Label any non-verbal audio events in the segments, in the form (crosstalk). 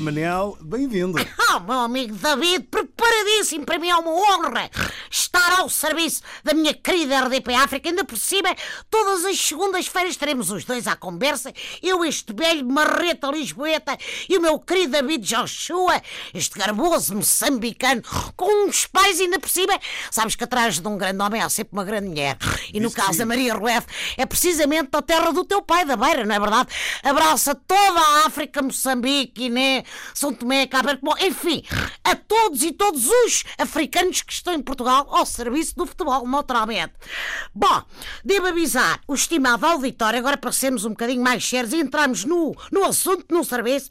Manel, bem-vindo. (laughs) Oh, meu amigo David, preparadíssimo. Para mim é uma honra estar ao serviço da minha querida RDP África. Ainda por cima, todas as segundas-feiras estaremos os dois à conversa. Eu, este velho marreta lisboeta, e o meu querido David Joshua, este garboso moçambicano, com uns pais ainda por cima. Sabes que atrás de um grande homem há sempre uma grande mulher. E no Isso caso sim. da Maria Rueff, é precisamente da terra do teu pai, da Beira, não é verdade? Abraça toda a África, Moçambique, Guiné, São Tomé, Cabo bom, enfim, a todos e todos os africanos que estão em Portugal ao serviço do futebol, naturalmente. Bom, devo avisar o estimado auditório, agora para sermos um bocadinho mais sérios e entrarmos no, no assunto, no serviço,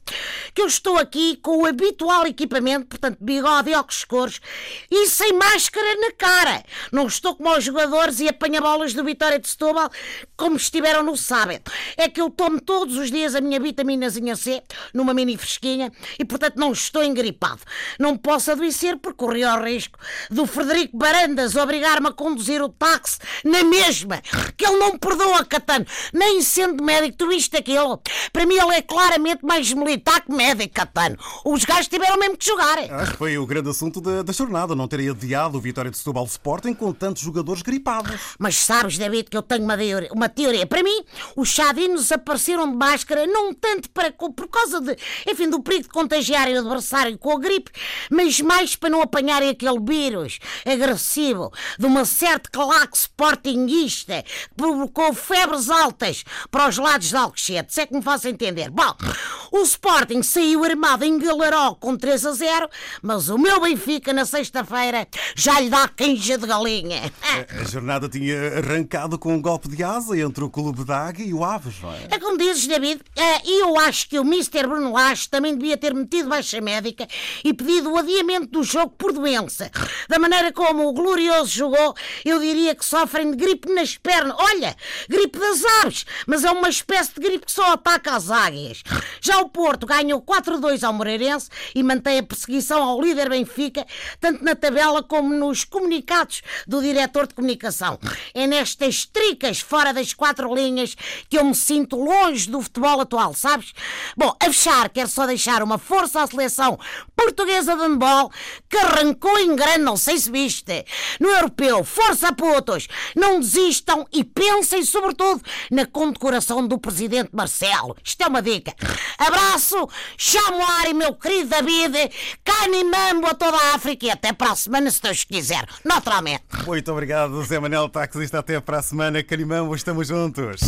que eu estou aqui com o habitual equipamento, portanto, bigode e óculos escuros e sem máscara na cara. Não estou como os jogadores e apanha-bolas do Vitória de Setúbal, como estiveram no sábado. É que eu tomo todos os dias a minha vitaminazinha C, numa mini fresquinha, e portanto não estou engripado. Não posso adoecer porque corri ao risco do Frederico Barandas obrigar-me a conduzir o táxi na mesma, que ele não perdoa, Catano, nem sendo médico, tu viste aquilo. Para mim ele é claramente mais militar que médico, Catano. Os gajos tiveram mesmo que jogar. Que foi o grande assunto da, da jornada, não terem adiado o Vitória de Setúbal Sporting com tantos jogadores gripados. Mas sabes, David, que eu tenho uma teoria. Uma teoria. Para mim, os chadinos apareceram de máscara não tanto para, por causa de, enfim, do perigo de contagiarem o adversário com a gripe, mas mais para não apanharem aquele vírus agressivo de uma certa claque sportinguista que provocou febres altas para os lados de Alcochete. Se é que me faço entender. Bom, o Sporting saiu armado em Galaró com 3 a 0, mas o meu Benfica na sexta-feira já lhe dá canja de galinha. A, a jornada tinha arrancado com um golpe de asa entre o Clube da Águia e o Aves, não é? É como dizes, David, e eu acho que o Mr. Bruno Lage também devia ter metido baixa médica e pedido o adiamento do jogo por doença. Da maneira como o Glorioso jogou, eu diria que sofrem de gripe nas pernas. Olha, gripe das aves, mas é uma espécie de gripe que só ataca as águias. Já o Porto ganhou 4-2 ao Moreirense e mantém a perseguição ao líder Benfica, tanto na tabela como nos comunicados do diretor de comunicação. É nestas tricas fora das quatro linhas que eu me sinto longe do futebol atual, sabes? Bom, a fechar, quero só deixar uma força à seleção portuguesa de handball que arrancou em grande, não sei se viste. No europeu, força putos, não desistam e pensem sobretudo na condecoração do presidente Marcelo. Isto é uma dica. Abraço, chamo ar e meu querido David, cani mambo a toda a África e até para a semana, se Deus quiser. Naturalmente. Muito obrigado, Zé Manel Taxista. Até para a semana. Carimão, estamos juntos.